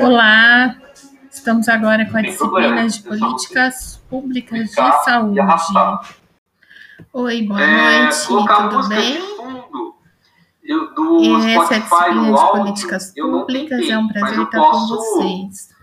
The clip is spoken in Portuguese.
Olá, estamos agora com a disciplina de políticas públicas de saúde. Oi, boa noite, tudo bem? E essa é a disciplina de políticas públicas, é um prazer estar com vocês.